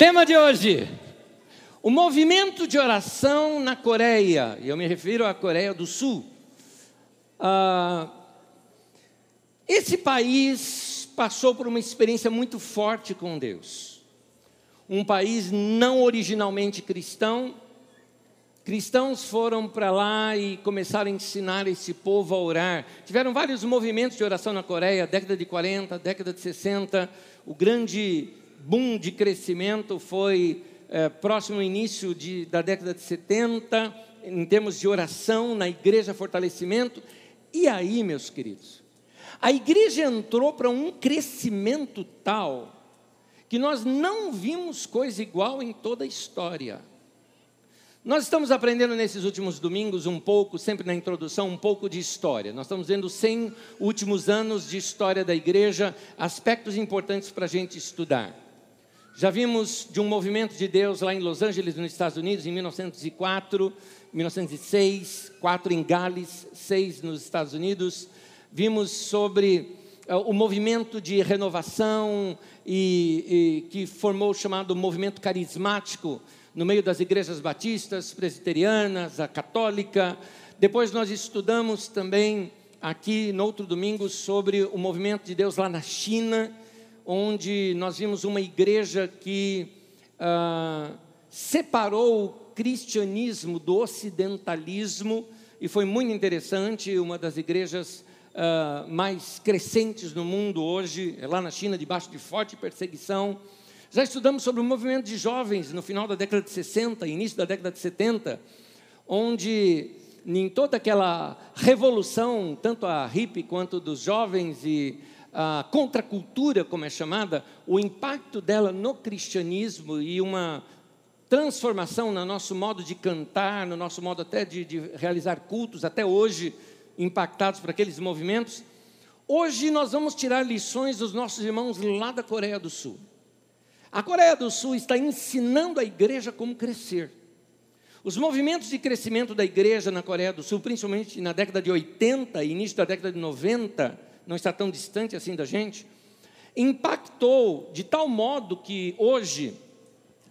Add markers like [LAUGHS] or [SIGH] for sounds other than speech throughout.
Tema de hoje: o movimento de oração na Coreia. Eu me refiro à Coreia do Sul. Ah, esse país passou por uma experiência muito forte com Deus. Um país não originalmente cristão. Cristãos foram para lá e começaram a ensinar esse povo a orar. Tiveram vários movimentos de oração na Coreia, década de 40, década de 60. O grande boom de crescimento foi é, próximo ao início de, da década de 70, em termos de oração na igreja, fortalecimento. E aí, meus queridos, a igreja entrou para um crescimento tal que nós não vimos coisa igual em toda a história. Nós estamos aprendendo nesses últimos domingos um pouco, sempre na introdução, um pouco de história. Nós estamos vendo 100 últimos anos de história da igreja, aspectos importantes para a gente estudar. Já vimos de um movimento de Deus lá em Los Angeles, nos Estados Unidos, em 1904, 1906, quatro em Gales, seis nos Estados Unidos. Vimos sobre uh, o movimento de renovação e, e que formou o chamado movimento carismático no meio das igrejas batistas, presbiterianas, a católica. Depois nós estudamos também aqui no outro domingo sobre o movimento de Deus lá na China onde nós vimos uma igreja que ah, separou o cristianismo do ocidentalismo, e foi muito interessante, uma das igrejas ah, mais crescentes no mundo hoje, é lá na China, debaixo de forte perseguição. Já estudamos sobre o movimento de jovens no final da década de 60, início da década de 70, onde em toda aquela revolução, tanto a hippie quanto dos jovens e a contracultura, como é chamada, o impacto dela no cristianismo e uma transformação no nosso modo de cantar, no nosso modo até de, de realizar cultos, até hoje impactados por aqueles movimentos. Hoje nós vamos tirar lições dos nossos irmãos lá da Coreia do Sul. A Coreia do Sul está ensinando a igreja como crescer. Os movimentos de crescimento da igreja na Coreia do Sul, principalmente na década de 80 e início da década de 90, não está tão distante assim da gente, impactou de tal modo que hoje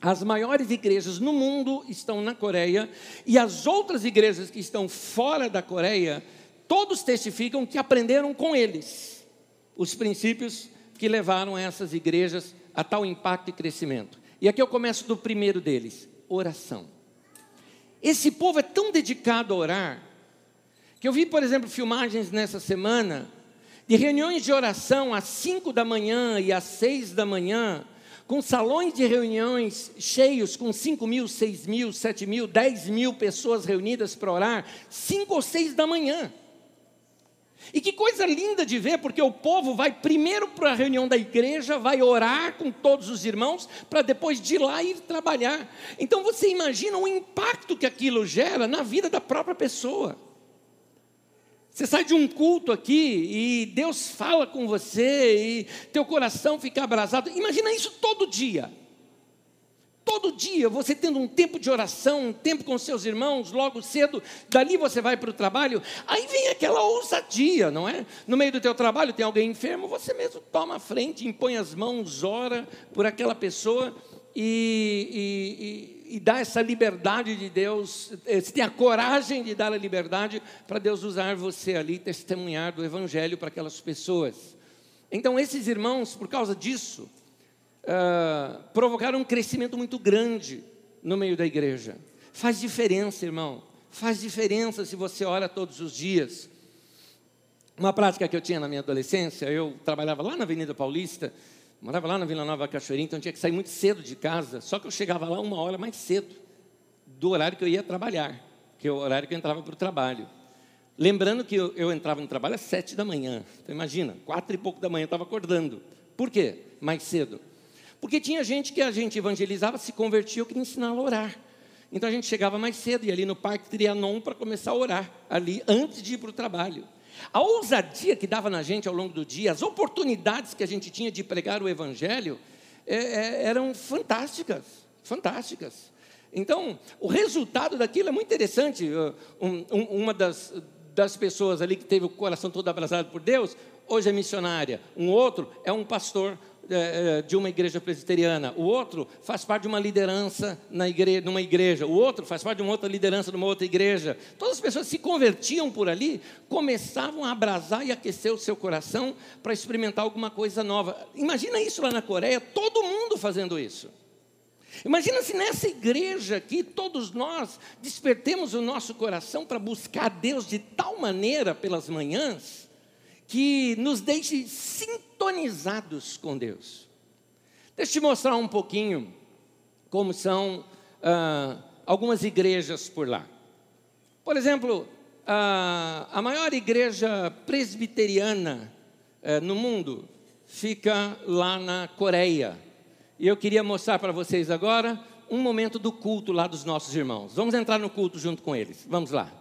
as maiores igrejas no mundo estão na Coreia e as outras igrejas que estão fora da Coreia, todos testificam que aprenderam com eles os princípios que levaram essas igrejas a tal impacto e crescimento. E aqui eu começo do primeiro deles: oração. Esse povo é tão dedicado a orar, que eu vi, por exemplo, filmagens nessa semana de reuniões de oração às 5 da manhã e às 6 da manhã, com salões de reuniões cheios, com 5 mil, 6 mil, 7 mil, 10 mil pessoas reunidas para orar, 5 ou 6 da manhã. E que coisa linda de ver, porque o povo vai primeiro para a reunião da igreja, vai orar com todos os irmãos, para depois de lá ir trabalhar. Então você imagina o impacto que aquilo gera na vida da própria pessoa. Você sai de um culto aqui e Deus fala com você e teu coração fica abrasado. Imagina isso todo dia. Todo dia você tendo um tempo de oração, um tempo com seus irmãos, logo cedo, dali você vai para o trabalho, aí vem aquela ousadia, não é? No meio do teu trabalho tem alguém enfermo, você mesmo toma a frente, impõe as mãos, ora por aquela pessoa e, e, e dá essa liberdade de Deus, eh, você tem a coragem de dar a liberdade para Deus usar você ali, testemunhar do Evangelho para aquelas pessoas. Então, esses irmãos, por causa disso, uh, provocaram um crescimento muito grande no meio da igreja. Faz diferença, irmão, faz diferença se você ora todos os dias. Uma prática que eu tinha na minha adolescência, eu trabalhava lá na Avenida Paulista, Morava lá na Vila Nova Cachoeirinha, então tinha que sair muito cedo de casa. Só que eu chegava lá uma hora mais cedo do horário que eu ia trabalhar, que é o horário que eu entrava para o trabalho. Lembrando que eu, eu, entrava no trabalho às sete da manhã. Então imagina, quatro e pouco da manhã eu estava acordando. Por quê? Mais cedo. Porque tinha gente que a gente evangelizava, se convertia, eu queria ensinar a orar. Então a gente chegava mais cedo, e ali no Parque Trianon para começar a orar, ali, antes de ir para o trabalho. A ousadia que dava na gente ao longo do dia, as oportunidades que a gente tinha de pregar o Evangelho, é, é, eram fantásticas, fantásticas. Então, o resultado daquilo é muito interessante. Um, um, uma das, das pessoas ali que teve o coração todo abraçado por Deus, hoje é missionária. Um outro é um pastor é, de uma igreja presbiteriana, o outro faz parte de uma liderança na igreja, numa igreja, o outro faz parte de uma outra liderança numa outra igreja. Todas as pessoas se convertiam por ali, começavam a abrasar e aquecer o seu coração para experimentar alguma coisa nova. Imagina isso lá na Coreia, todo mundo fazendo isso. Imagina se nessa igreja aqui todos nós despertemos o nosso coração para buscar Deus de tal maneira pelas manhãs que nos deixe sintonizados com Deus. Deixa eu te mostrar um pouquinho como são ah, algumas igrejas por lá. Por exemplo, a maior igreja presbiteriana eh, no mundo fica lá na Coreia. E eu queria mostrar para vocês agora um momento do culto lá dos nossos irmãos. Vamos entrar no culto junto com eles. Vamos lá.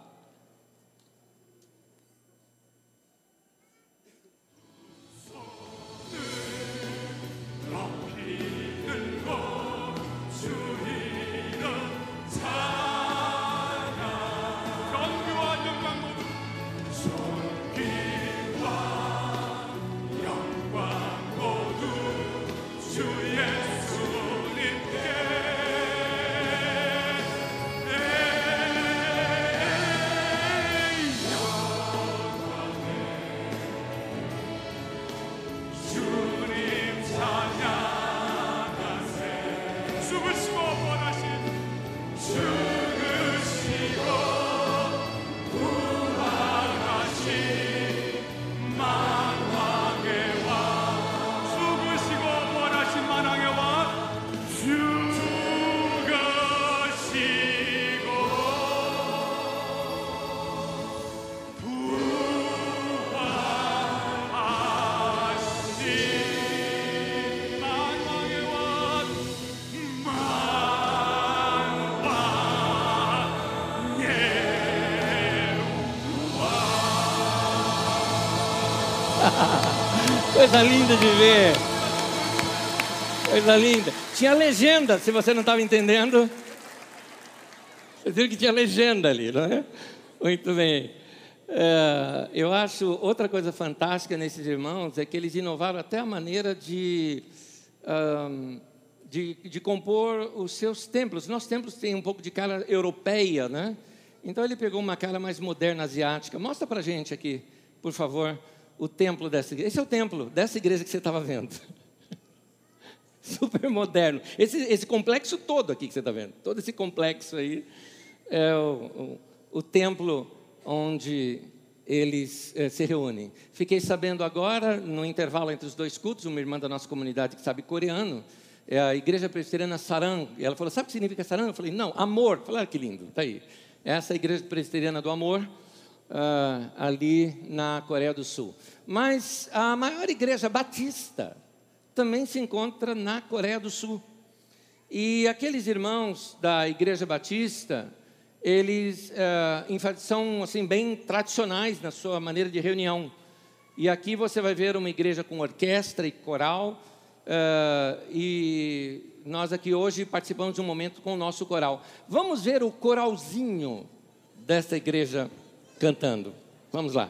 Coisa linda de ver. Coisa linda. Tinha legenda, se você não estava entendendo. Você viu que tinha legenda ali, não é? Muito bem. É, eu acho outra coisa fantástica nesses irmãos é que eles inovaram até a maneira de, um, de, de, compor os seus templos. Nossos templos têm um pouco de cara europeia, né? Então ele pegou uma cara mais moderna, asiática. Mostra para gente aqui, por favor o templo dessa igreja. Esse é o templo dessa igreja que você estava vendo. [LAUGHS] Super moderno. Esse, esse complexo todo aqui que você está vendo, todo esse complexo aí é o, o, o templo onde eles é, se reúnem. Fiquei sabendo agora, no intervalo entre os dois cultos, uma irmã da nossa comunidade que sabe coreano, é a igreja presbiteriana Sarang. E ela falou: Sabe o que significa Sarang? Eu falei: Não, amor. Falei: ah, que lindo, está aí. Essa é a igreja presbiteriana do amor uh, ali na Coreia do Sul. Mas a maior igreja batista também se encontra na Coreia do Sul. E aqueles irmãos da igreja batista, eles uh, são assim bem tradicionais na sua maneira de reunião. E aqui você vai ver uma igreja com orquestra e coral. Uh, e nós aqui hoje participamos de um momento com o nosso coral. Vamos ver o coralzinho dessa igreja cantando. Vamos lá.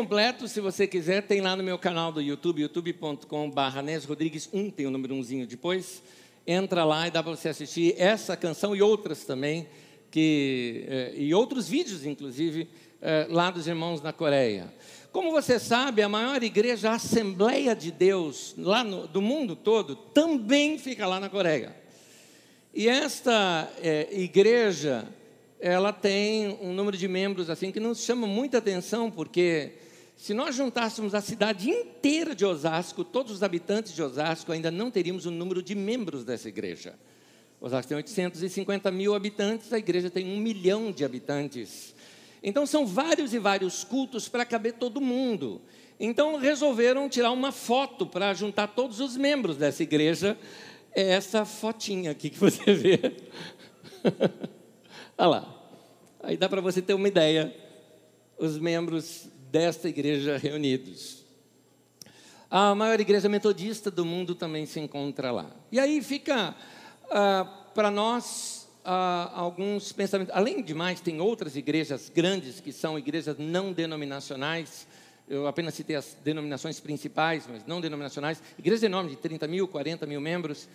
Completo, se você quiser, tem lá no meu canal do YouTube, youtube.com.br Rodrigues 1, tem o número 1 depois. Entra lá e dá para você assistir essa canção e outras também, que, eh, e outros vídeos, inclusive, eh, lá dos irmãos na Coreia. Como você sabe, a maior igreja, a Assembleia de Deus, lá no, do mundo todo, também fica lá na Coreia. E esta é, igreja, ela tem um número de membros assim que nos chama muita atenção, porque se nós juntássemos a cidade inteira de Osasco, todos os habitantes de Osasco, ainda não teríamos o número de membros dessa igreja. Osasco tem 850 mil habitantes, a igreja tem um milhão de habitantes. Então são vários e vários cultos para caber todo mundo. Então resolveram tirar uma foto para juntar todos os membros dessa igreja. É essa fotinha aqui que você [LAUGHS] vê. Olha lá. Aí dá para você ter uma ideia, os membros desta igreja reunidos. A maior igreja metodista do mundo também se encontra lá. E aí fica ah, para nós ah, alguns pensamentos. Além de mais, tem outras igrejas grandes que são igrejas não denominacionais. Eu apenas citei as denominações principais, mas não denominacionais. Igrejas enormes, de 30 mil, 40 mil membros.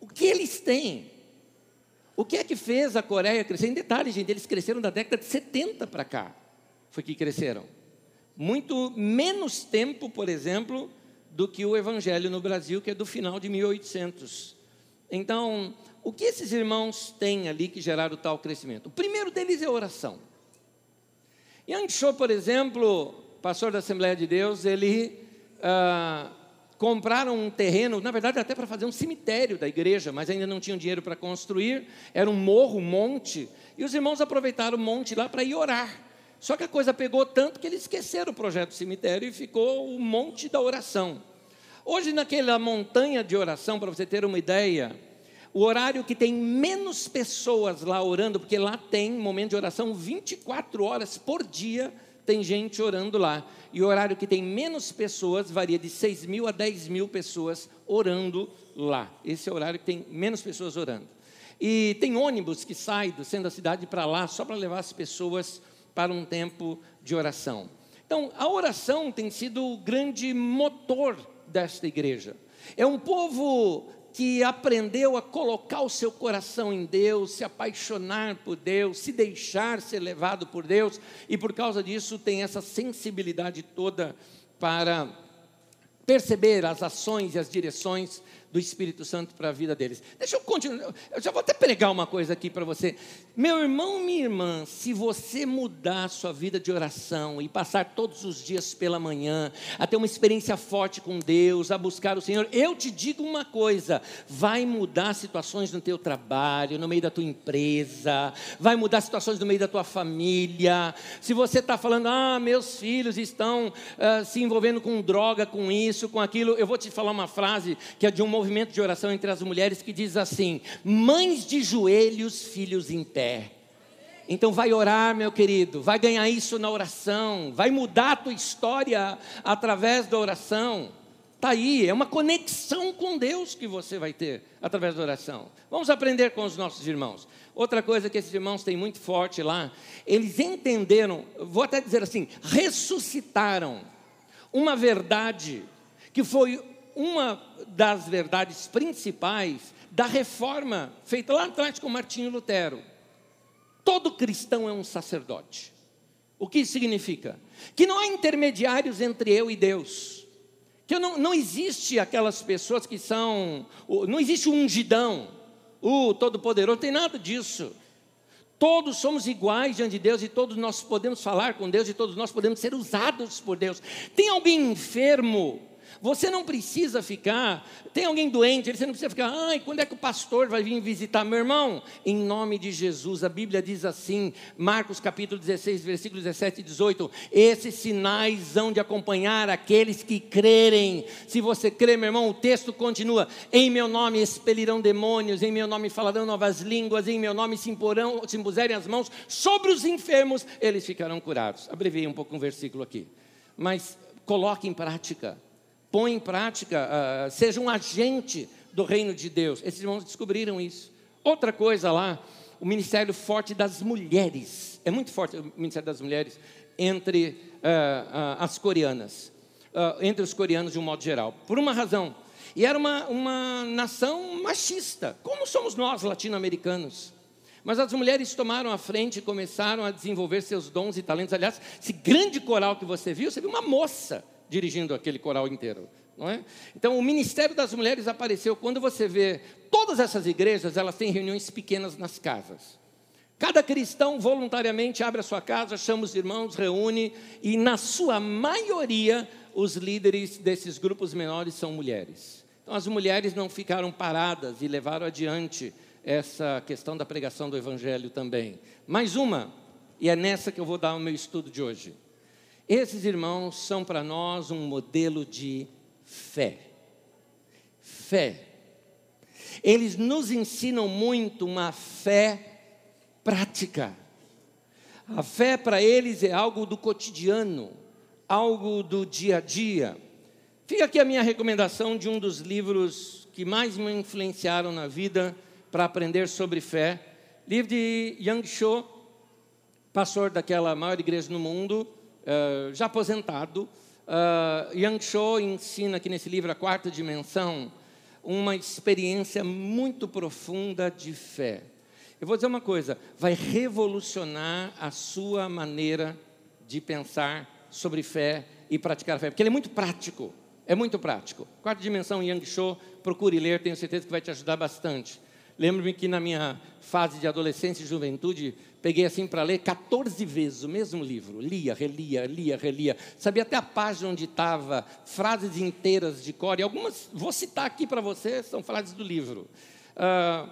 O que eles têm? O que é que fez a Coreia crescer? Em detalhe, gente, eles cresceram da década de 70 para cá. Foi que cresceram. Muito menos tempo, por exemplo, do que o Evangelho no Brasil, que é do final de 1800. Então, o que esses irmãos têm ali que geraram tal crescimento? O primeiro deles é oração. Yang Cho, por exemplo, pastor da Assembleia de Deus, ele ah, compraram um terreno, na verdade até para fazer um cemitério da igreja, mas ainda não tinham dinheiro para construir, era um morro, um monte, e os irmãos aproveitaram o monte lá para ir orar. Só que a coisa pegou tanto que eles esqueceram o projeto cemitério e ficou o monte da oração. Hoje, naquela montanha de oração, para você ter uma ideia, o horário que tem menos pessoas lá orando, porque lá tem momento de oração 24 horas por dia, tem gente orando lá. E o horário que tem menos pessoas varia de 6 mil a 10 mil pessoas orando lá. Esse é o horário que tem menos pessoas orando. E tem ônibus que sai do centro da cidade para lá só para levar as pessoas para um tempo de oração. Então, a oração tem sido o grande motor desta igreja. É um povo que aprendeu a colocar o seu coração em Deus, se apaixonar por Deus, se deixar ser levado por Deus, e por causa disso tem essa sensibilidade toda para perceber as ações e as direções do Espírito Santo para a vida deles. Deixa eu continuar, eu já vou até pregar uma coisa aqui para você. Meu irmão, minha irmã, se você mudar sua vida de oração e passar todos os dias pela manhã, a ter uma experiência forte com Deus, a buscar o Senhor, eu te digo uma coisa: vai mudar situações no teu trabalho, no meio da tua empresa, vai mudar situações no meio da tua família. Se você está falando, ah, meus filhos estão uh, se envolvendo com droga, com isso, com aquilo, eu vou te falar uma frase que é de um movimento de oração entre as mulheres que diz assim: mães de joelhos, filhos em pé. Então vai orar, meu querido, vai ganhar isso na oração, vai mudar a tua história através da oração. Está aí, é uma conexão com Deus que você vai ter através da oração. Vamos aprender com os nossos irmãos. Outra coisa que esses irmãos têm muito forte lá, eles entenderam, vou até dizer assim, ressuscitaram uma verdade que foi uma das verdades principais da reforma feita lá atrás com Martinho Lutero. Todo cristão é um sacerdote. O que isso significa? Que não há intermediários entre eu e Deus. Que não, não existe aquelas pessoas que são. Não existe o ungidão, o todo-poderoso, não tem nada disso. Todos somos iguais diante de Deus e todos nós podemos falar com Deus e todos nós podemos ser usados por Deus. Tem alguém enfermo você não precisa ficar, tem alguém doente, você não precisa ficar, ai, quando é que o pastor vai vir visitar meu irmão? Em nome de Jesus, a Bíblia diz assim, Marcos capítulo 16, versículos 17 e 18: esses sinais hão de acompanhar aqueles que crerem. Se você crê, meu irmão, o texto continua: em meu nome expelirão demônios, em meu nome falarão novas línguas, em meu nome se imporão, se impuserem as mãos sobre os enfermos, eles ficarão curados. Abreviei um pouco um versículo aqui, mas coloque em prática põe em prática, uh, seja um agente do reino de Deus. Esses irmãos descobriram isso. Outra coisa lá, o ministério forte das mulheres. É muito forte o ministério das mulheres. entre uh, uh, as coreanas, entre os coreanos de um modo geral, por uma razão. E era uma, uma nação machista, como somos nós latino-americanos. Mas as mulheres tomaram a frente e começaram a desenvolver seus dons e talentos. Aliás, esse grande coral que você viu, você viu uma moça dirigindo aquele coral inteiro. Não é? Então, o Ministério das Mulheres apareceu. Quando você vê todas essas igrejas, elas têm reuniões pequenas nas casas. Cada cristão voluntariamente abre a sua casa, chama os irmãos, reúne, e na sua maioria, os líderes desses grupos menores são mulheres. Então, as mulheres não ficaram paradas e levaram adiante essa questão da pregação do Evangelho também. Mais uma, e é nessa que eu vou dar o meu estudo de hoje. Esses irmãos são para nós um modelo de fé. Fé. Eles nos ensinam muito uma fé prática. A fé para eles é algo do cotidiano, algo do dia a dia. Fica aqui a minha recomendação de um dos livros que mais me influenciaram na vida para aprender sobre fé. Livro de Yang Cho, pastor daquela maior igreja no mundo, uh, já aposentado. Uh, Yang Cho ensina aqui nesse livro, A Quarta Dimensão, uma experiência muito profunda de fé. Eu vou dizer uma coisa: vai revolucionar a sua maneira de pensar sobre fé e praticar a fé, porque ele é muito prático. É muito prático. Quarta dimensão Yang Cho, procure ler, tenho certeza que vai te ajudar bastante. Lembro-me que na minha fase de adolescência e juventude, peguei assim para ler 14 vezes o mesmo livro. Lia, relia, lia, relia. Sabia até a página onde estava, frases inteiras de cor. E algumas, vou citar aqui para você, são frases do livro. Uh,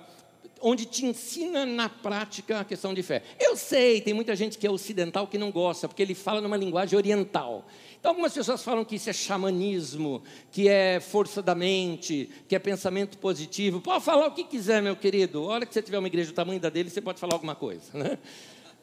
onde te ensina na prática a questão de fé. Eu sei, tem muita gente que é ocidental que não gosta, porque ele fala numa linguagem oriental. Então, algumas pessoas falam que isso é xamanismo, que é força da mente, que é pensamento positivo. Pode falar o que quiser, meu querido. A hora que você tiver uma igreja do tamanho da dele, você pode falar alguma coisa. Né?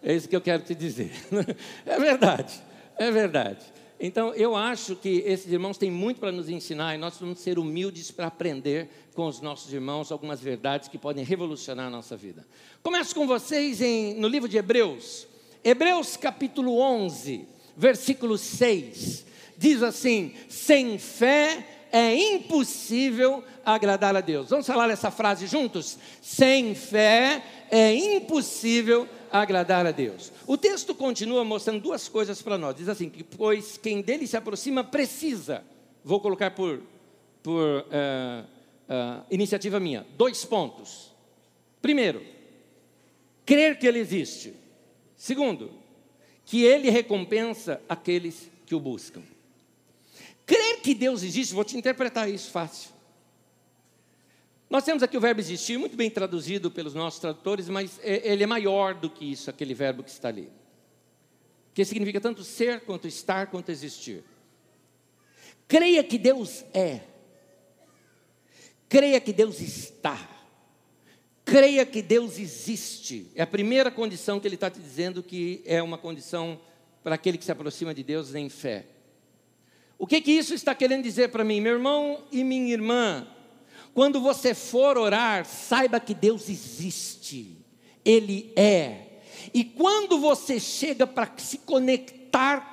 É isso que eu quero te dizer. [LAUGHS] É verdade, é verdade. Então, eu acho que esses irmãos têm muito para nos ensinar e nós vamos ser humildes para aprender com os nossos irmãos algumas verdades que podem revolucionar a nossa vida. Começo com vocês em, no livro de Hebreus, Hebreus capítulo 11, versículo 6. Diz assim: sem fé é impossível agradar a Deus. Vamos falar essa frase juntos? Sem fé é impossível agradar a Deus. O texto continua mostrando duas coisas para nós. Diz assim: que, pois quem dele se aproxima precisa. Vou colocar por, por uh, uh, iniciativa minha. Dois pontos. Primeiro, crer que ele existe. Segundo, que ele recompensa aqueles que o buscam. Crer que Deus existe, vou te interpretar isso fácil. Nós temos aqui o verbo existir, muito bem traduzido pelos nossos tradutores, mas é, ele é maior do que isso, aquele verbo que está ali. Que significa tanto ser, quanto estar, quanto existir. Creia que Deus é. Creia que Deus está. Creia que Deus existe. É a primeira condição que ele está te dizendo que é uma condição para aquele que se aproxima de Deus em fé. O que, que isso está querendo dizer para mim, meu irmão e minha irmã? Quando você for orar, saiba que Deus existe, Ele é. E quando você chega para se conectar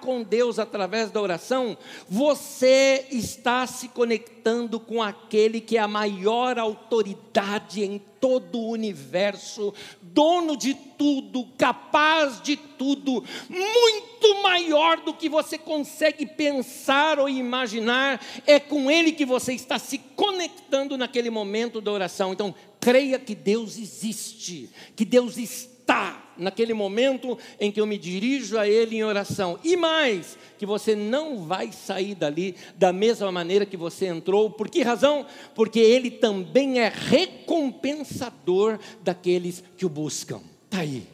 com Deus através da oração, você está se conectando com aquele que é a maior autoridade em todo o universo, dono de tudo, capaz de tudo, muito maior do que você consegue pensar ou imaginar, é com Ele que você está se conectando naquele momento da oração. Então, creia que Deus existe, que Deus está naquele momento em que eu me dirijo a Ele em oração. E mais, que você não vai sair dali da mesma maneira que você entrou. Por que razão? Porque Ele também é recompensador daqueles que o buscam. Está aí.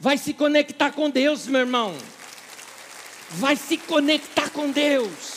Vai se conectar com Deus, meu irmão. Vai se conectar com Deus.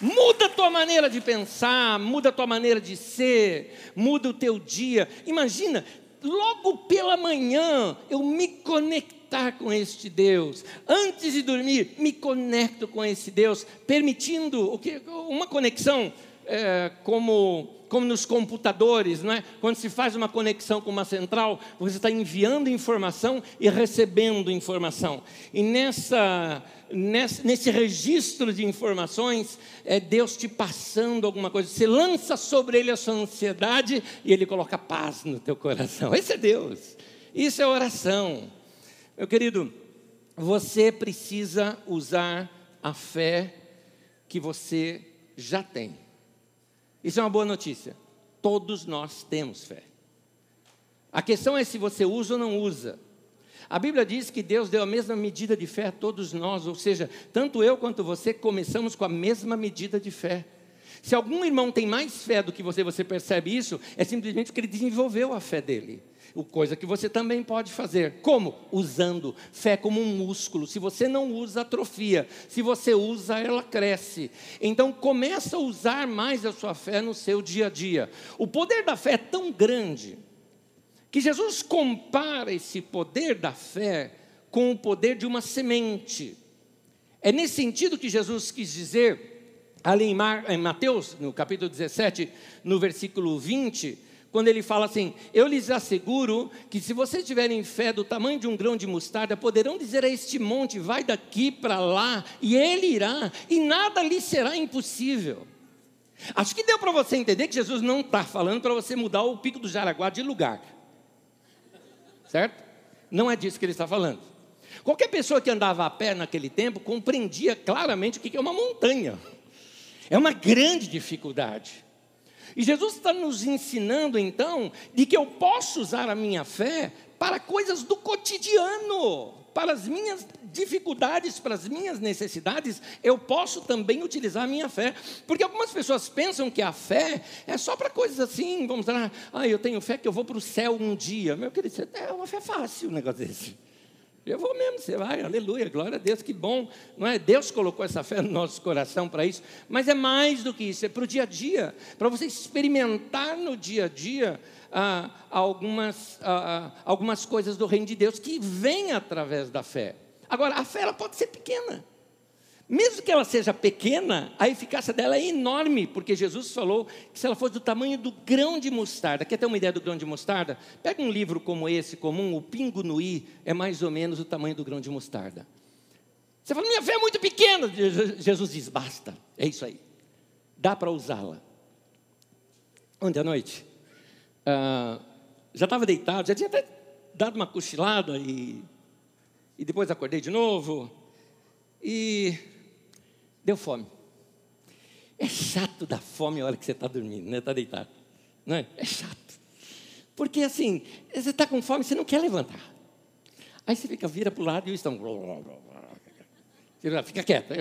Muda a tua maneira de pensar, muda a tua maneira de ser, muda o teu dia. Imagina, logo pela manhã eu me conectar com este Deus. Antes de dormir, me conecto com esse Deus, permitindo o que uma conexão é, como, como nos computadores, não é? Quando se faz uma conexão com uma central, você está enviando informação e recebendo informação. E nessa, nesse, registro de informações, é Deus te passando alguma coisa. Você lança sobre ele a sua ansiedade e ele coloca paz no teu coração. Esse é Deus. Isso é oração. Meu querido, você precisa usar a fé que você já tem. Isso é uma boa notícia. Todos nós temos fé. A questão é se você usa ou não usa. A Bíblia diz que Deus deu a mesma medida de fé a todos nós, ou seja, tanto eu quanto você começamos com a mesma medida de fé. Se algum irmão tem mais fé do que você, você percebe isso, é simplesmente porque ele desenvolveu a fé dele. O coisa que você também pode fazer. Como? Usando fé como um músculo. Se você não usa, atrofia. Se você usa, ela cresce. Então começa a usar mais a sua fé no seu dia a dia. O poder da fé é tão grande que Jesus compara esse poder da fé com o poder de uma semente. É nesse sentido que Jesus quis dizer, ali em Mateus, no capítulo 17, no versículo 20, quando ele fala assim: Eu lhes asseguro que se vocês tiverem fé do tamanho de um grão de mostarda, poderão dizer a este monte: Vai daqui para lá, e ele irá, e nada lhe será impossível. Acho que deu para você entender que Jesus não está falando para você mudar o pico do Jaraguá de lugar, certo? Não é disso que ele está falando. Qualquer pessoa que andava a pé naquele tempo compreendia claramente o que é uma montanha. É uma grande dificuldade. E Jesus está nos ensinando então de que eu posso usar a minha fé para coisas do cotidiano, para as minhas dificuldades, para as minhas necessidades, eu posso também utilizar a minha fé. Porque algumas pessoas pensam que a fé é só para coisas assim, vamos lá, ah, eu tenho fé que eu vou para o céu um dia. Meu querido, é uma fé fácil um negócio desse. Eu vou mesmo, você vai, aleluia, glória a Deus, que bom, não é? Deus colocou essa fé no nosso coração para isso, mas é mais do que isso, é para o dia a dia, para você experimentar no dia a dia ah, algumas, ah, algumas coisas do reino de Deus que vêm através da fé. Agora, a fé ela pode ser pequena, mesmo que ela seja pequena, a eficácia dela é enorme, porque Jesus falou que se ela fosse do tamanho do grão de mostarda, quer ter uma ideia do grão de mostarda? Pega um livro como esse, comum, o Pingo no I, é mais ou menos o tamanho do grão de mostarda. Você fala, minha fé é muito pequena. Jesus diz, basta, é isso aí. Dá para usá-la. Ontem à noite, ah, já estava deitado, já tinha até dado uma cochilada e, e depois acordei de novo. E Deu fome. É chato dar fome a hora que você está dormindo, né? Está deitado. Não é? é chato. Porque assim, você está com fome, você não quer levantar. Aí você fica, vira para o lado e o estão. Fica quieto.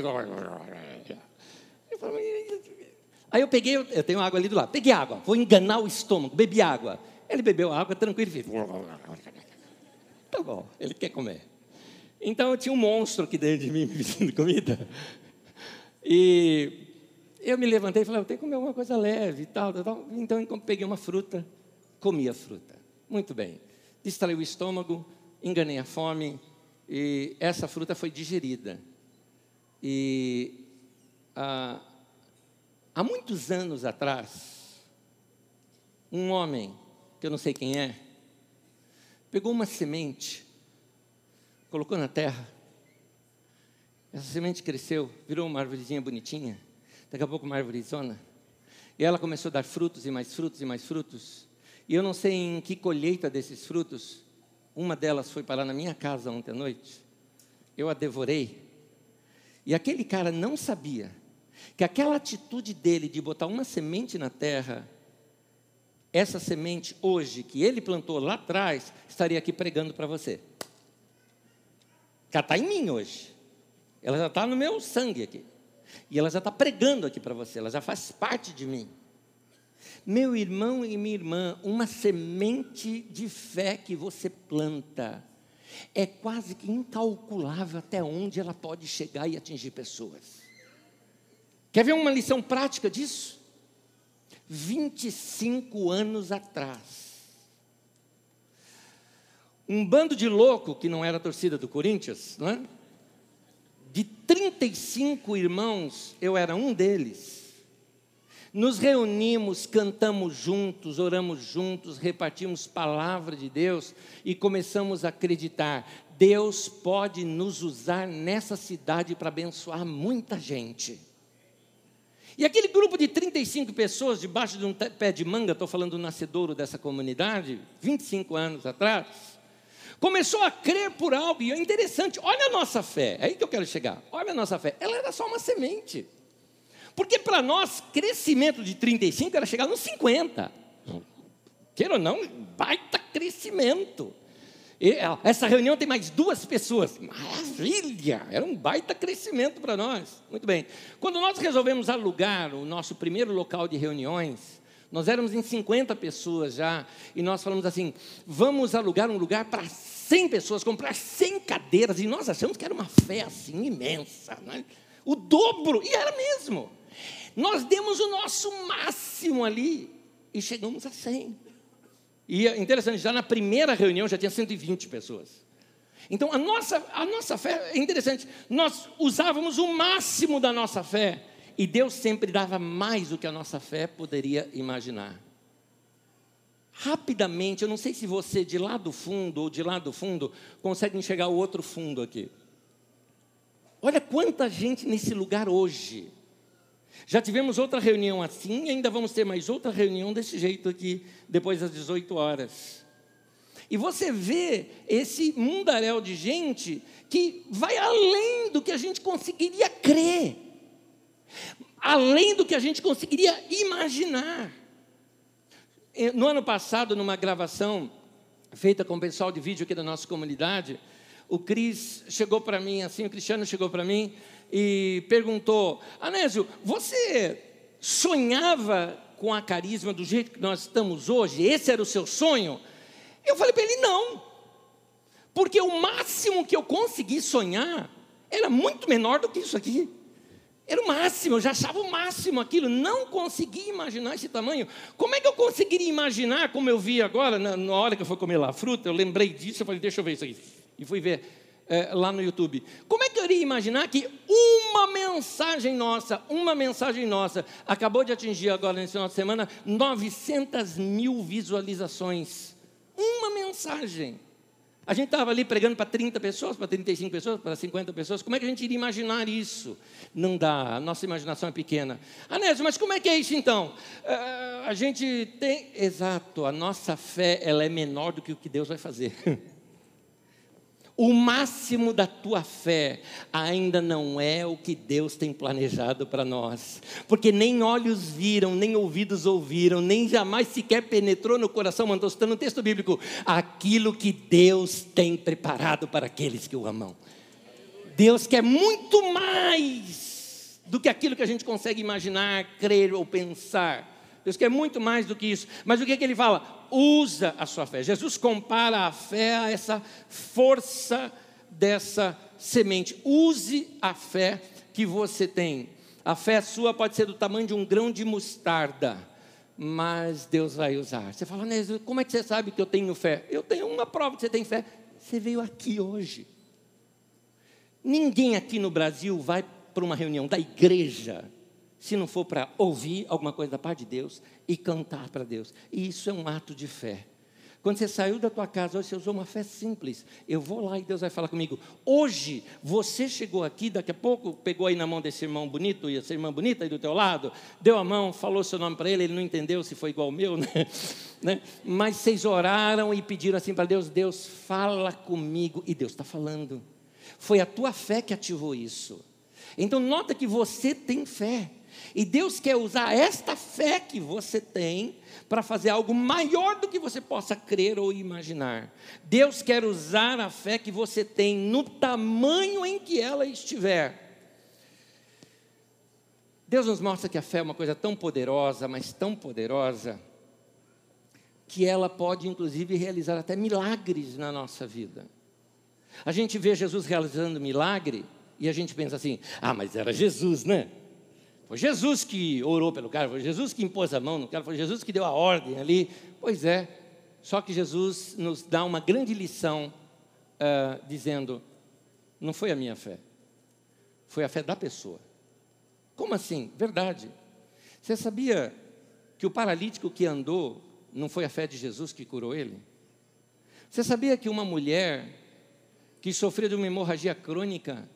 Aí eu peguei, eu tenho água ali do lado. Peguei água, vou enganar o estômago, bebi água. Ele bebeu água tranquilo e fez. Tá bom, ele quer comer. Então eu tinha um monstro aqui dentro de mim me pedindo comida. E eu me levantei e falei, eu tenho que comer alguma coisa leve e tal, tal, tal. Então eu peguei uma fruta, comi a fruta. Muito bem. Distraí o estômago, enganei a fome e essa fruta foi digerida. E ah, há muitos anos atrás, um homem, que eu não sei quem é, pegou uma semente, colocou na terra essa semente cresceu, virou uma árvorezinha bonitinha, daqui a pouco uma árvorezona. E ela começou a dar frutos e mais frutos e mais frutos. E eu não sei em que colheita desses frutos, uma delas foi parar na minha casa ontem à noite. Eu a devorei. E aquele cara não sabia que aquela atitude dele de botar uma semente na terra, essa semente hoje que ele plantou lá atrás, estaria aqui pregando para você. Ela está em mim hoje. Ela já está no meu sangue aqui. E ela já está pregando aqui para você, ela já faz parte de mim. Meu irmão e minha irmã, uma semente de fé que você planta é quase que incalculável até onde ela pode chegar e atingir pessoas. Quer ver uma lição prática disso? 25 anos atrás, um bando de louco que não era torcida do Corinthians, não é? De 35 irmãos, eu era um deles, Nos reunimos, cantamos juntos, oramos juntos, repartimos palavra de Deus e começamos a acreditar: Deus pode nos usar nessa cidade para abençoar muita gente. E aquele grupo de 35 pessoas debaixo de um pé de manga, estou falando do nascedouro dessa comunidade, 25 anos atrás, começou a crer por algo, e é interessante, olha a nossa fé, é aí que eu quero chegar, olha a nossa fé, ela era só uma semente. Porque para nós, crescimento de 35 era chegar nos 50. Queira ou não, baita crescimento. E, essa reunião tem mais duas pessoas. Maravilha! Era um baita crescimento para nós. Muito bem. Quando nós resolvemos alugar o nosso primeiro local de reuniões, nós éramos em 50 pessoas já, e nós falamos assim: vamos alugar um lugar para 100 pessoas, comprar 100 cadeiras, e nós achamos que era uma fé assim imensa, né? o dobro, e era mesmo. Nós demos o nosso máximo ali e chegamos a 100. E é interessante, já na primeira reunião já tinha 120 pessoas. Então a nossa, a nossa fé é interessante. Nós usávamos o máximo da nossa fé e Deus sempre dava mais do que a nossa fé poderia imaginar. Rapidamente, eu não sei se você de lá do fundo ou de lá do fundo consegue enxergar o outro fundo aqui. Olha quanta gente nesse lugar hoje. Já tivemos outra reunião assim e ainda vamos ter mais outra reunião desse jeito aqui, depois das 18 horas. E você vê esse mundaréu de gente que vai além do que a gente conseguiria crer, além do que a gente conseguiria imaginar. No ano passado, numa gravação feita com o pessoal de vídeo aqui da nossa comunidade, o Cris chegou para mim assim, o Cristiano chegou para mim e perguntou: Anésio, você sonhava com a carisma do jeito que nós estamos hoje? Esse era o seu sonho? Eu falei para ele: não, porque o máximo que eu consegui sonhar era muito menor do que isso aqui. Era o máximo, eu já achava o máximo aquilo, não consegui imaginar esse tamanho. Como é que eu conseguiria imaginar, como eu vi agora, na, na hora que eu fui comer lá a fruta, eu lembrei disso, eu falei, deixa eu ver isso aqui. E fui ver é, lá no YouTube. Como é que eu iria imaginar que uma mensagem nossa, uma mensagem nossa, acabou de atingir agora nesse final de semana 900 mil visualizações? Uma mensagem. A gente estava ali pregando para 30 pessoas, para 35 pessoas, para 50 pessoas. Como é que a gente iria imaginar isso? Não dá, a nossa imaginação é pequena. Anésio, mas como é que é isso então? Uh, a gente tem. Exato, a nossa fé ela é menor do que o que Deus vai fazer. [LAUGHS] O máximo da tua fé ainda não é o que Deus tem planejado para nós, porque nem olhos viram, nem ouvidos ouviram, nem jamais sequer penetrou no coração, mandou estar no texto bíblico, aquilo que Deus tem preparado para aqueles que o amam. Deus quer muito mais do que aquilo que a gente consegue imaginar, crer ou pensar. Deus quer muito mais do que isso. Mas o que, é que ele fala? Usa a sua fé. Jesus compara a fé a essa força dessa semente. Use a fé que você tem. A fé sua pode ser do tamanho de um grão de mostarda, mas Deus vai usar. Você fala, Nézio, como é que você sabe que eu tenho fé? Eu tenho uma prova que você tem fé. Você veio aqui hoje. Ninguém aqui no Brasil vai para uma reunião da igreja se não for para ouvir alguma coisa da parte de Deus e cantar para Deus. E isso é um ato de fé. Quando você saiu da tua casa, hoje você usou uma fé simples. Eu vou lá e Deus vai falar comigo. Hoje, você chegou aqui, daqui a pouco pegou aí na mão desse irmão bonito e essa irmã bonita aí do teu lado, deu a mão, falou seu nome para ele, ele não entendeu se foi igual o meu, [LAUGHS] né? né? Mas vocês oraram e pediram assim para Deus: Deus, fala comigo. E Deus está falando. Foi a tua fé que ativou isso. Então, nota que você tem fé. E Deus quer usar esta fé que você tem para fazer algo maior do que você possa crer ou imaginar. Deus quer usar a fé que você tem no tamanho em que ela estiver. Deus nos mostra que a fé é uma coisa tão poderosa, mas tão poderosa, que ela pode inclusive realizar até milagres na nossa vida. A gente vê Jesus realizando milagre e a gente pensa assim: ah, mas era Jesus, né? Foi Jesus que orou pelo cara, foi Jesus que impôs a mão no cara, foi Jesus que deu a ordem ali. Pois é, só que Jesus nos dá uma grande lição, uh, dizendo: não foi a minha fé, foi a fé da pessoa. Como assim? Verdade. Você sabia que o paralítico que andou não foi a fé de Jesus que curou ele? Você sabia que uma mulher que sofreu de uma hemorragia crônica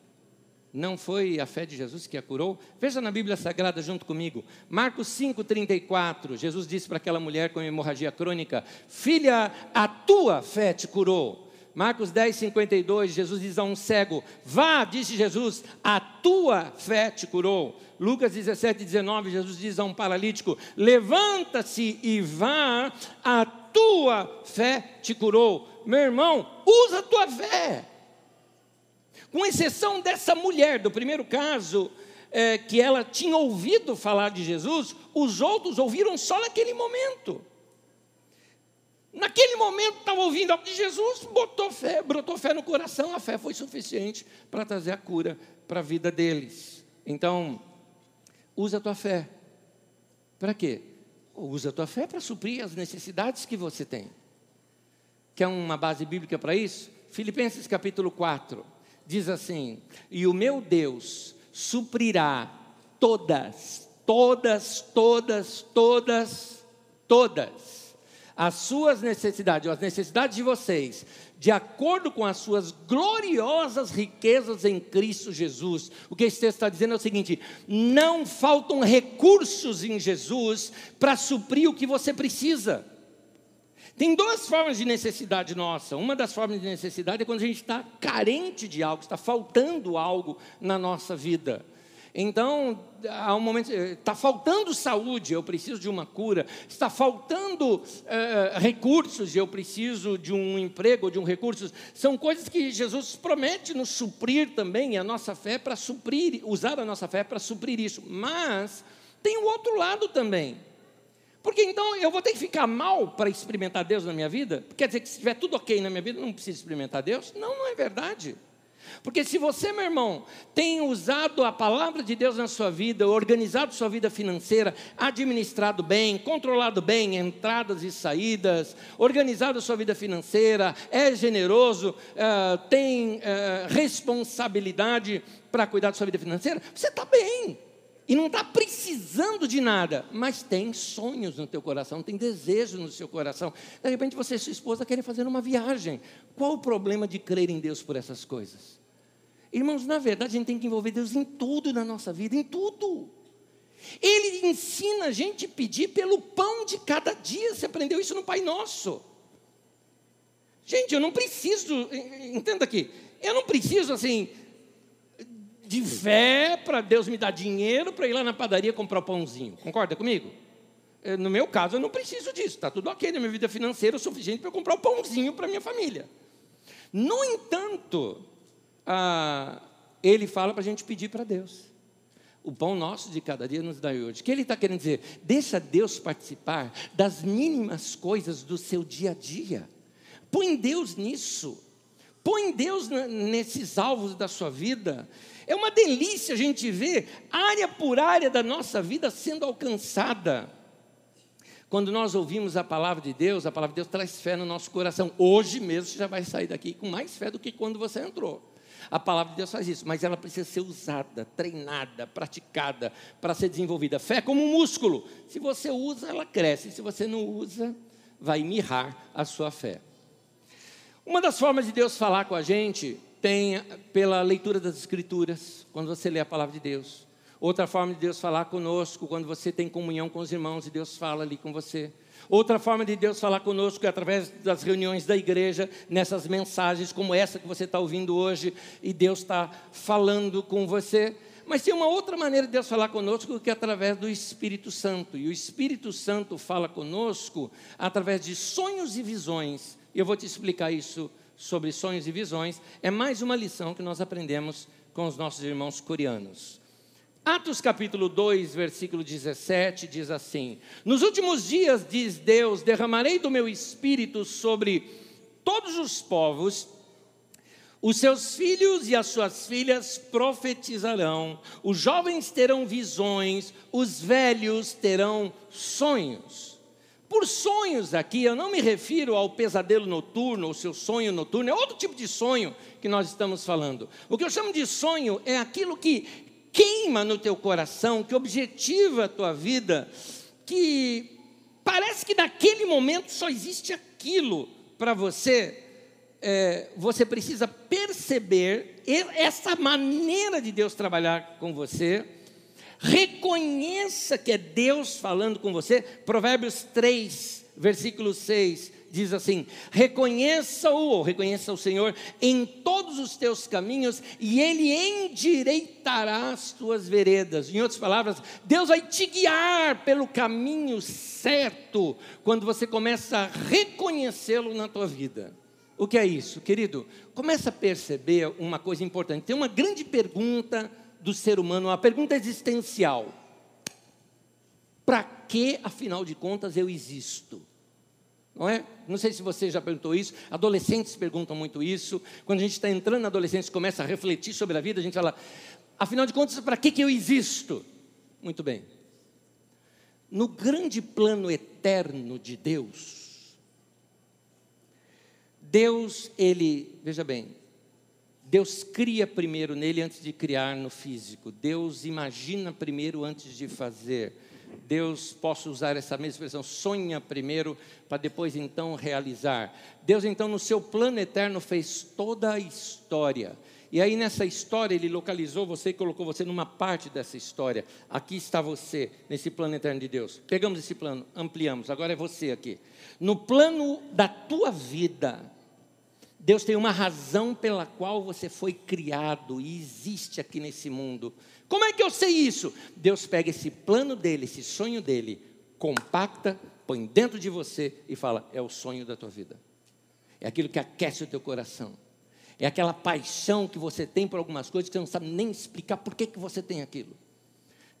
não foi a fé de Jesus que a curou? Veja na Bíblia Sagrada junto comigo. Marcos 5,34. Jesus disse para aquela mulher com hemorragia crônica: Filha, a tua fé te curou. Marcos 10, 52, Jesus diz a um cego: Vá, disse Jesus, a tua fé te curou. Lucas 17, 19, Jesus diz a um paralítico: Levanta-se e vá, a tua fé te curou. Meu irmão, usa a tua fé. Com exceção dessa mulher, do primeiro caso, é, que ela tinha ouvido falar de Jesus, os outros ouviram só naquele momento. Naquele momento estava ouvindo algo de Jesus, botou fé, brotou fé no coração, a fé foi suficiente para trazer a cura para a vida deles. Então, usa a tua fé. Para quê? Usa a tua fé para suprir as necessidades que você tem. Quer uma base bíblica para isso? Filipenses capítulo 4 diz assim: E o meu Deus suprirá todas, todas, todas, todas, todas as suas necessidades, as necessidades de vocês, de acordo com as suas gloriosas riquezas em Cristo Jesus. O que esse texto está dizendo é o seguinte: não faltam recursos em Jesus para suprir o que você precisa. Tem duas formas de necessidade nossa. Uma das formas de necessidade é quando a gente está carente de algo, está faltando algo na nossa vida. Então, há um momento, está faltando saúde, eu preciso de uma cura. Está faltando eh, recursos, eu preciso de um emprego, de um recurso. São coisas que Jesus promete nos suprir também, e a nossa fé para suprir, usar a nossa fé para suprir isso. Mas tem o outro lado também. Porque então eu vou ter que ficar mal para experimentar Deus na minha vida? Quer dizer que se estiver tudo ok na minha vida, eu não preciso experimentar Deus? Não, não é verdade. Porque se você, meu irmão, tem usado a palavra de Deus na sua vida, organizado sua vida financeira, administrado bem, controlado bem entradas e saídas, organizado sua vida financeira, é generoso, uh, tem uh, responsabilidade para cuidar da sua vida financeira, você está bem e não está precisando de nada, mas tem sonhos no teu coração, tem desejos no seu coração. De repente você e sua esposa querem fazer uma viagem. Qual o problema de crer em Deus por essas coisas? Irmãos, na verdade a gente tem que envolver Deus em tudo na nossa vida, em tudo. Ele ensina a gente a pedir pelo pão de cada dia. Você aprendeu isso no Pai Nosso. Gente, eu não preciso, entenda aqui, eu não preciso assim, de fé para Deus me dar dinheiro para ir lá na padaria comprar o pãozinho. Concorda comigo? É, no meu caso, eu não preciso disso. Está tudo ok na minha vida financeira o suficiente para eu comprar o pãozinho para minha família. No entanto, ah, ele fala para a gente pedir para Deus. O pão nosso de cada dia nos dá hoje. O que ele está querendo dizer? Deixa Deus participar das mínimas coisas do seu dia a dia. Põe Deus nisso. Põe Deus nesses alvos da sua vida. É uma delícia a gente ver área por área da nossa vida sendo alcançada. Quando nós ouvimos a palavra de Deus, a palavra de Deus traz fé no nosso coração. Hoje mesmo você já vai sair daqui com mais fé do que quando você entrou. A palavra de Deus faz isso, mas ela precisa ser usada, treinada, praticada para ser desenvolvida. Fé é como um músculo. Se você usa, ela cresce. Se você não usa, vai mirrar a sua fé. Uma das formas de Deus falar com a gente tem pela leitura das Escrituras, quando você lê a palavra de Deus. Outra forma de Deus falar conosco, quando você tem comunhão com os irmãos e Deus fala ali com você. Outra forma de Deus falar conosco é através das reuniões da igreja, nessas mensagens como essa que você está ouvindo hoje, e Deus está falando com você. Mas tem uma outra maneira de Deus falar conosco que é através do Espírito Santo. E o Espírito Santo fala conosco através de sonhos e visões. Eu vou te explicar isso sobre sonhos e visões, é mais uma lição que nós aprendemos com os nossos irmãos coreanos. Atos capítulo 2, versículo 17 diz assim: Nos últimos dias, diz Deus, derramarei do meu espírito sobre todos os povos, os seus filhos e as suas filhas profetizarão, os jovens terão visões, os velhos terão sonhos. Por sonhos aqui, eu não me refiro ao pesadelo noturno, o seu sonho noturno, é outro tipo de sonho que nós estamos falando. O que eu chamo de sonho é aquilo que queima no teu coração, que objetiva a tua vida, que parece que naquele momento só existe aquilo para você, é, você precisa perceber essa maneira de Deus trabalhar com você. Reconheça que é Deus falando com você. Provérbios 3, versículo 6 diz assim: reconheça-o, ou reconheça o Senhor em todos os teus caminhos, e Ele endireitará as tuas veredas. Em outras palavras, Deus vai te guiar pelo caminho certo, quando você começa a reconhecê-lo na tua vida. O que é isso, querido? Começa a perceber uma coisa importante. Tem uma grande pergunta do ser humano, uma pergunta existencial. Para que, afinal de contas, eu existo? Não é? Não sei se você já perguntou isso. Adolescentes perguntam muito isso. Quando a gente está entrando na adolescência, começa a refletir sobre a vida, a gente fala: afinal de contas, para que, que eu existo? Muito bem. No grande plano eterno de Deus, Deus, ele, veja bem, Deus cria primeiro nele antes de criar no físico. Deus imagina primeiro antes de fazer. Deus, posso usar essa mesma expressão, sonha primeiro para depois então realizar. Deus então no seu plano eterno fez toda a história. E aí nessa história ele localizou você e colocou você numa parte dessa história. Aqui está você nesse plano eterno de Deus. Pegamos esse plano, ampliamos. Agora é você aqui. No plano da tua vida, Deus tem uma razão pela qual você foi criado e existe aqui nesse mundo. Como é que eu sei isso? Deus pega esse plano dele, esse sonho dele, compacta, põe dentro de você e fala: é o sonho da tua vida. É aquilo que aquece o teu coração. É aquela paixão que você tem por algumas coisas que você não sabe nem explicar por que, que você tem aquilo.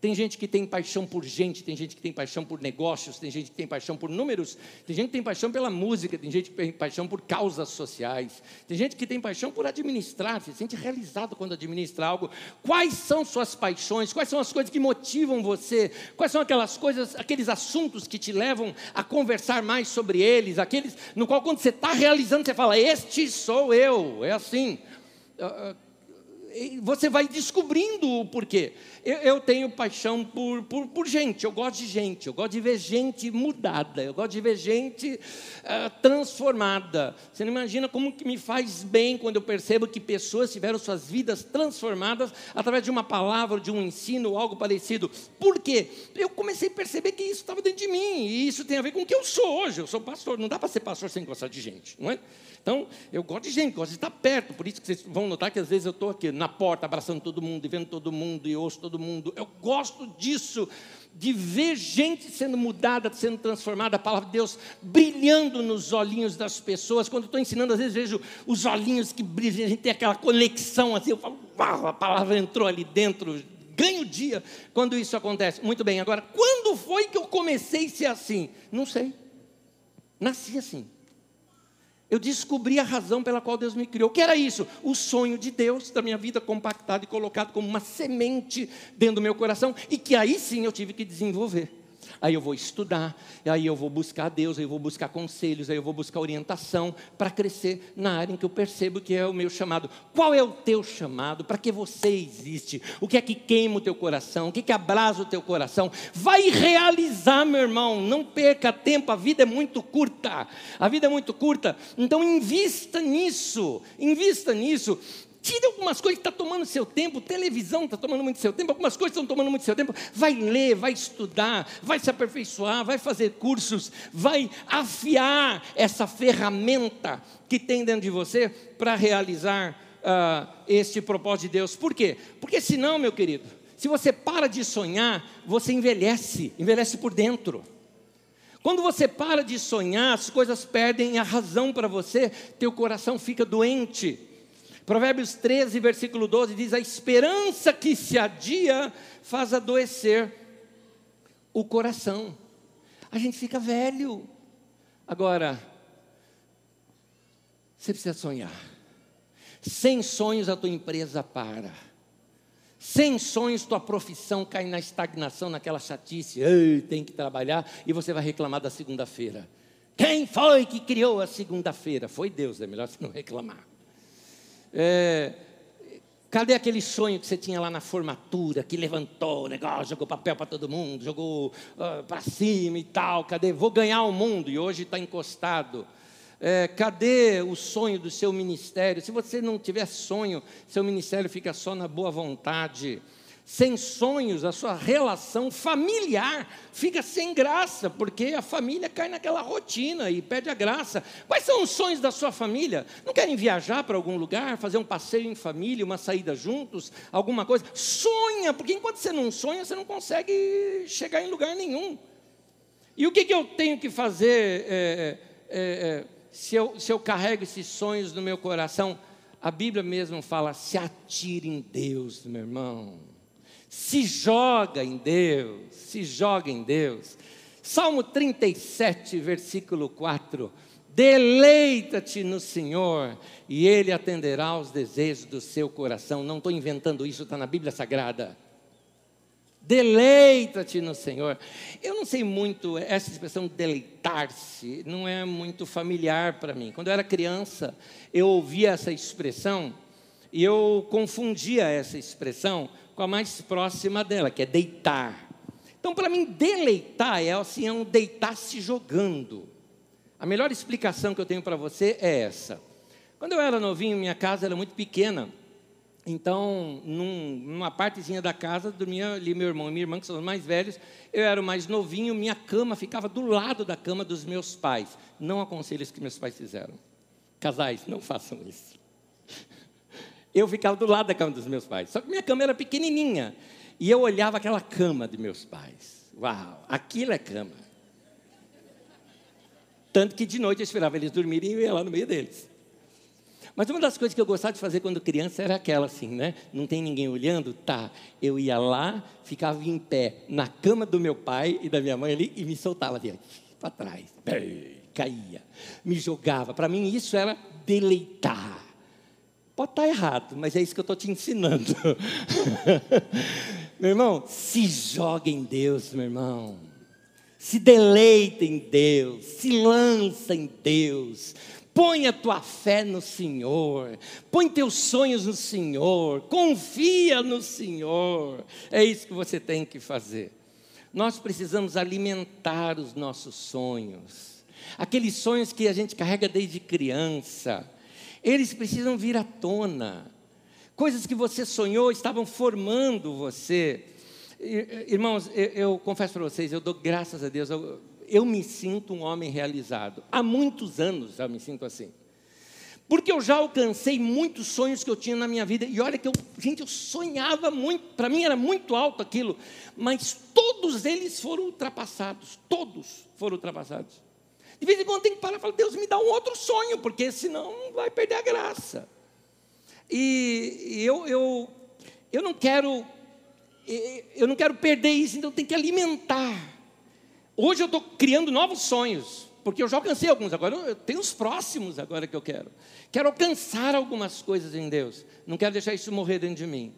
Tem gente que tem paixão por gente, tem gente que tem paixão por negócios, tem gente que tem paixão por números, tem gente que tem paixão pela música, tem gente que tem paixão por causas sociais, tem gente que tem paixão por administrar, se sente realizado quando administra algo. Quais são suas paixões? Quais são as coisas que motivam você? Quais são aquelas coisas, aqueles assuntos que te levam a conversar mais sobre eles? Aqueles no qual quando você está realizando, você fala: Este sou eu. É assim. Você vai descobrindo o porquê. Eu, eu tenho paixão por, por, por, gente, eu gosto de gente, eu gosto de ver gente mudada, eu gosto de ver gente uh, transformada. Você não imagina como que me faz bem quando eu percebo que pessoas tiveram suas vidas transformadas através de uma palavra, de um ensino, algo parecido. Por quê? Eu comecei a perceber que isso estava dentro de mim, e isso tem a ver com o que eu sou hoje. Eu sou pastor, não dá para ser pastor sem gostar de gente, não é? Então, eu gosto de gente, gosto de estar perto, por isso que vocês vão notar que às vezes eu estou aqui na porta abraçando todo mundo, e vendo todo mundo, e ouço todo mundo. Eu gosto disso, de ver gente sendo mudada, sendo transformada, a palavra de Deus brilhando nos olhinhos das pessoas. Quando estou ensinando, às vezes vejo os olhinhos que brilham, a gente tem aquela conexão assim, eu falo, uau, a palavra entrou ali dentro, ganho dia quando isso acontece. Muito bem, agora, quando foi que eu comecei a ser assim? Não sei. Nasci assim eu descobri a razão pela qual Deus me criou. O que era isso? O sonho de Deus da minha vida compactado e colocado como uma semente dentro do meu coração e que aí sim eu tive que desenvolver aí eu vou estudar, aí eu vou buscar Deus, aí eu vou buscar conselhos, aí eu vou buscar orientação para crescer na área em que eu percebo que é o meu chamado. Qual é o teu chamado? Para que você existe? O que é que queima o teu coração? O que é que abrasa o teu coração? Vai realizar, meu irmão, não perca tempo, a vida é muito curta. A vida é muito curta, então invista nisso, invista nisso. Tire algumas coisas que estão tá tomando seu tempo, televisão está tomando muito seu tempo, algumas coisas estão tomando muito seu tempo. Vai ler, vai estudar, vai se aperfeiçoar, vai fazer cursos, vai afiar essa ferramenta que tem dentro de você para realizar uh, este propósito de Deus. Por quê? Porque senão, meu querido, se você para de sonhar, você envelhece, envelhece por dentro. Quando você para de sonhar, as coisas perdem a razão para você, teu coração fica doente. Provérbios 13, versículo 12 diz: A esperança que se adia faz adoecer o coração. A gente fica velho. Agora, você precisa sonhar. Sem sonhos a tua empresa para. Sem sonhos tua profissão cai na estagnação, naquela chatice. Ei, tem que trabalhar e você vai reclamar da segunda-feira. Quem foi que criou a segunda-feira? Foi Deus, é melhor você não reclamar. É, Cadê aquele sonho que você tinha lá na formatura, que levantou o negócio, jogou papel para todo mundo, jogou uh, para cima e tal? Cadê? Vou ganhar o mundo e hoje está encostado. É, cadê o sonho do seu ministério? Se você não tiver sonho, seu ministério fica só na boa vontade sem sonhos, a sua relação familiar fica sem graça, porque a família cai naquela rotina e perde a graça. Quais são os sonhos da sua família? Não querem viajar para algum lugar, fazer um passeio em família, uma saída juntos, alguma coisa? Sonha, porque enquanto você não sonha, você não consegue chegar em lugar nenhum. E o que, que eu tenho que fazer é, é, é, se, eu, se eu carrego esses sonhos no meu coração? A Bíblia mesmo fala: se atire em Deus, meu irmão. Se joga em Deus, se joga em Deus. Salmo 37, versículo 4. Deleita-te no Senhor e Ele atenderá aos desejos do seu coração. Não estou inventando isso, está na Bíblia Sagrada. Deleita-te no Senhor. Eu não sei muito, essa expressão deleitar-se não é muito familiar para mim. Quando eu era criança, eu ouvia essa expressão e eu confundia essa expressão com a mais próxima dela, que é deitar. Então, para mim, deleitar é assim, é um deitar se jogando. A melhor explicação que eu tenho para você é essa. Quando eu era novinho, minha casa era muito pequena. Então, num, numa partezinha da casa, dormia ali meu irmão e minha irmã, que são os mais velhos. Eu era o mais novinho, minha cama ficava do lado da cama dos meus pais. Não aconselho isso que meus pais fizeram. Casais, não façam isso eu ficava do lado da cama dos meus pais. Só que minha cama era pequenininha. E eu olhava aquela cama de meus pais. Uau, aquilo é cama. Tanto que de noite eu esperava eles dormirem e eu ia lá no meio deles. Mas uma das coisas que eu gostava de fazer quando criança era aquela assim, né? Não tem ninguém olhando? Tá. Eu ia lá, ficava em pé na cama do meu pai e da minha mãe ali e me soltava ali, para trás. Caía. Me jogava. Para mim isso era deleitar. Pode estar errado, mas é isso que eu estou te ensinando. [LAUGHS] meu irmão, se joga em Deus, meu irmão. Se deleita em Deus, se lança em Deus. Põe a tua fé no Senhor, põe teus sonhos no Senhor, confia no Senhor. É isso que você tem que fazer. Nós precisamos alimentar os nossos sonhos, aqueles sonhos que a gente carrega desde criança eles precisam vir à tona. Coisas que você sonhou estavam formando você. Irmãos, eu, eu confesso para vocês, eu dou graças a Deus, eu, eu me sinto um homem realizado. Há muitos anos eu me sinto assim. Porque eu já alcancei muitos sonhos que eu tinha na minha vida. E olha que eu, gente, eu sonhava muito, para mim era muito alto aquilo, mas todos eles foram ultrapassados, todos foram ultrapassados. De vez em quando tem que e falar, Deus me dá um outro sonho, porque senão vai perder a graça. E eu, eu, eu não quero, eu não quero perder isso, então tem que alimentar. Hoje eu estou criando novos sonhos, porque eu já alcancei alguns, agora eu tenho os próximos agora que eu quero. Quero alcançar algumas coisas em Deus, não quero deixar isso morrer dentro de mim.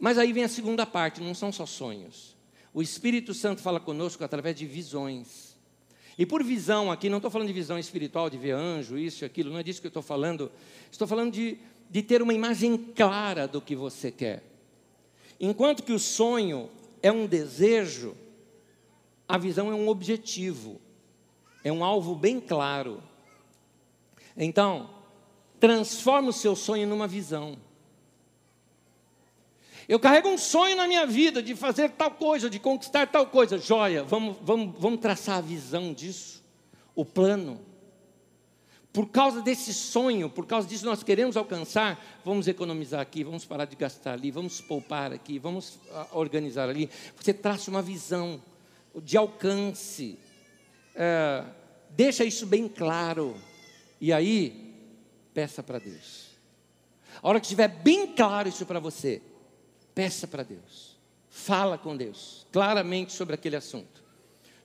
Mas aí vem a segunda parte, não são só sonhos. O Espírito Santo fala conosco através de visões. E por visão aqui, não estou falando de visão espiritual, de ver anjo, isso aquilo, não é disso que eu estou falando. Estou falando de, de ter uma imagem clara do que você quer. Enquanto que o sonho é um desejo, a visão é um objetivo, é um alvo bem claro. Então, transforma o seu sonho numa visão. Eu carrego um sonho na minha vida de fazer tal coisa, de conquistar tal coisa. Joia, vamos, vamos, vamos traçar a visão disso, o plano. Por causa desse sonho, por causa disso nós queremos alcançar, vamos economizar aqui, vamos parar de gastar ali, vamos poupar aqui, vamos ah, organizar ali. Você traça uma visão de alcance, é, deixa isso bem claro, e aí, peça para Deus. A hora que estiver bem claro isso para você, Peça para Deus. Fala com Deus claramente sobre aquele assunto.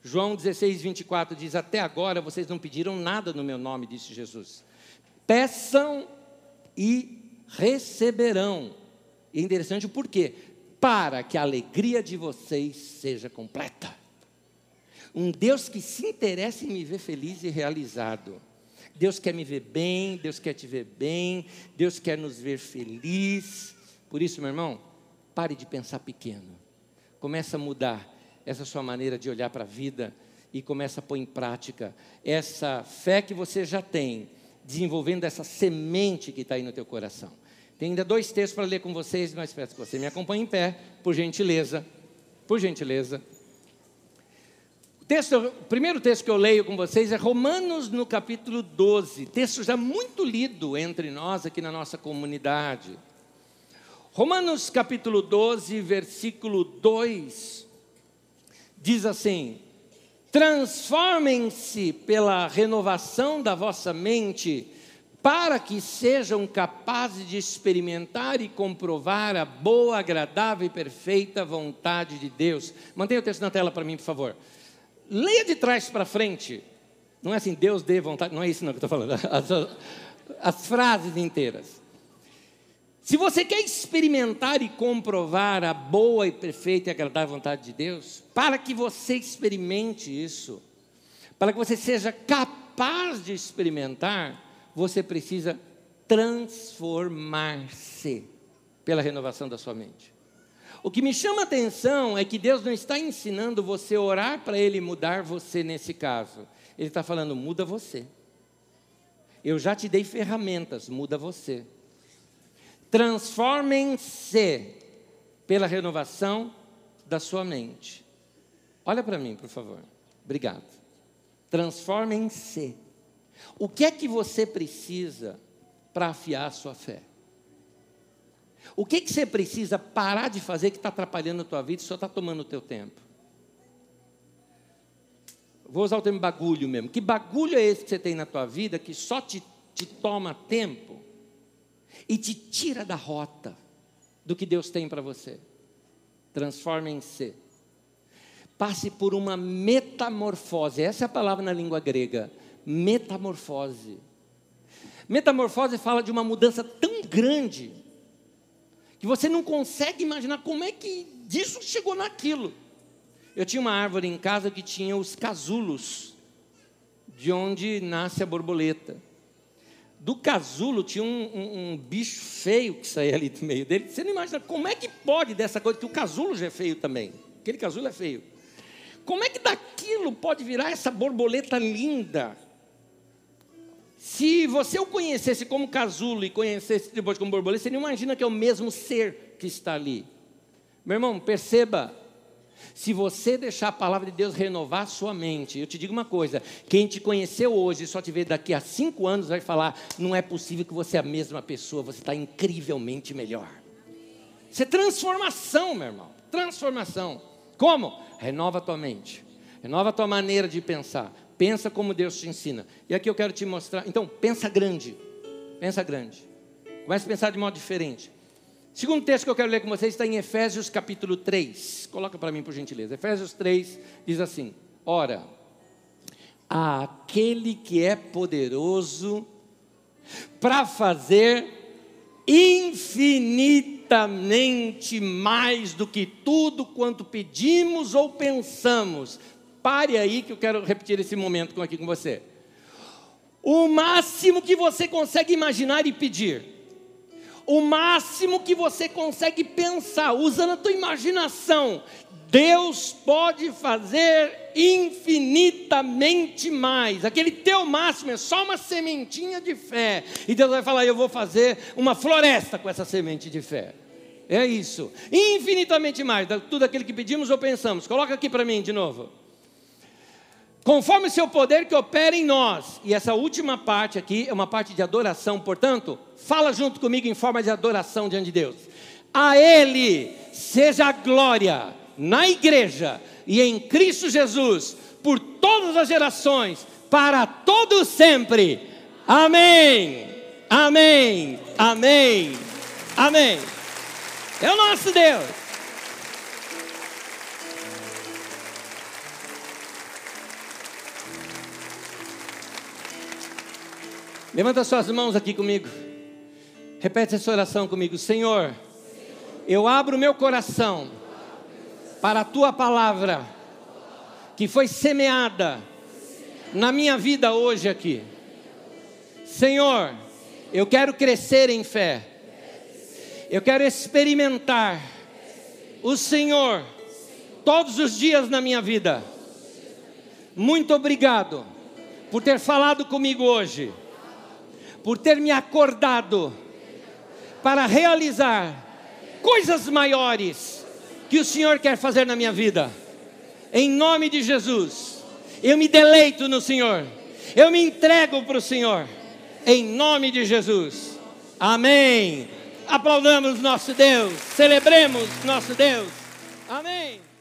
João 16, 24 diz: Até agora vocês não pediram nada no meu nome, disse Jesus. Peçam e receberão. E é interessante o porquê. Para que a alegria de vocês seja completa. Um Deus que se interessa em me ver feliz e realizado. Deus quer me ver bem, Deus quer te ver bem, Deus quer nos ver felizes Por isso, meu irmão, pare de pensar pequeno. Comece a mudar essa sua maneira de olhar para a vida e comece a pôr em prática essa fé que você já tem, desenvolvendo essa semente que está aí no teu coração. Tem ainda dois textos para ler com vocês, mas peço que você me acompanhe em pé, por gentileza. Por gentileza. O, texto, o primeiro texto que eu leio com vocês é Romanos no capítulo 12, texto já muito lido entre nós aqui na nossa comunidade. Romanos capítulo 12, versículo 2, diz assim: Transformem-se pela renovação da vossa mente, para que sejam capazes de experimentar e comprovar a boa, agradável e perfeita vontade de Deus. Mantenha o texto na tela para mim, por favor. Leia de trás para frente. Não é assim, Deus dê vontade, não é isso não que eu estou falando. [LAUGHS] As, as frases inteiras. Se você quer experimentar e comprovar a boa e perfeita e agradável vontade de Deus, para que você experimente isso, para que você seja capaz de experimentar, você precisa transformar-se pela renovação da sua mente. O que me chama a atenção é que Deus não está ensinando você a orar para Ele mudar você nesse caso. Ele está falando, muda você. Eu já te dei ferramentas, muda você. Transformem-se pela renovação da sua mente. Olha para mim, por favor. Obrigado. Transformem-se. O que é que você precisa para afiar a sua fé? O que, é que você precisa parar de fazer que está atrapalhando a tua vida e só está tomando o teu tempo? Vou usar o termo bagulho mesmo. Que bagulho é esse que você tem na tua vida que só te, te toma tempo e te tira da rota do que Deus tem para você. Transforme-se. Passe por uma metamorfose. Essa é a palavra na língua grega. Metamorfose. Metamorfose fala de uma mudança tão grande que você não consegue imaginar como é que disso chegou naquilo. Eu tinha uma árvore em casa que tinha os casulos, de onde nasce a borboleta do casulo tinha um, um, um, bicho feio que saía ali do meio dele. Você não imagina como é que pode dessa coisa, que o casulo já é feio também. Aquele casulo é feio. Como é que daquilo pode virar essa borboleta linda? Se você o conhecesse como casulo e conhecesse depois como borboleta, você não imagina que é o mesmo ser que está ali. Meu irmão, perceba se você deixar a palavra de Deus renovar sua mente, eu te digo uma coisa: quem te conheceu hoje e só te vê daqui a cinco anos vai falar: não é possível que você é a mesma pessoa, você está incrivelmente melhor. Isso é transformação, meu irmão. Transformação. Como? Renova a tua mente, renova tua maneira de pensar. Pensa como Deus te ensina. E aqui eu quero te mostrar. Então, pensa grande. Pensa grande. Comece a pensar de modo diferente. Segundo texto que eu quero ler com vocês está em Efésios capítulo 3. Coloca para mim, por gentileza. Efésios 3 diz assim: Ora, aquele que é poderoso para fazer infinitamente mais do que tudo quanto pedimos ou pensamos. Pare aí que eu quero repetir esse momento aqui com você. O máximo que você consegue imaginar e pedir o máximo que você consegue pensar, usando a tua imaginação. Deus pode fazer infinitamente mais. Aquele teu máximo é só uma sementinha de fé. E Deus vai falar: Eu vou fazer uma floresta com essa semente de fé. É isso. Infinitamente mais. Tudo aquilo que pedimos ou pensamos. Coloca aqui para mim de novo conforme seu poder que opera em nós. E essa última parte aqui é uma parte de adoração, portanto, fala junto comigo em forma de adoração diante de Deus. A Ele seja a glória na igreja e em Cristo Jesus por todas as gerações, para todo sempre. Amém. Amém. Amém. Amém. É o nosso Deus. Levanta suas mãos aqui comigo. Repete essa oração comigo. Senhor, eu abro meu coração para a tua palavra que foi semeada na minha vida hoje aqui. Senhor, eu quero crescer em fé. Eu quero experimentar o Senhor todos os dias na minha vida. Muito obrigado por ter falado comigo hoje, por ter me acordado para realizar coisas maiores que o Senhor quer fazer na minha vida. Em nome de Jesus, eu me deleito no Senhor, eu me entrego para o Senhor, em nome de Jesus. Amém. Aplaudamos nosso Deus, celebremos nosso Deus. Amém.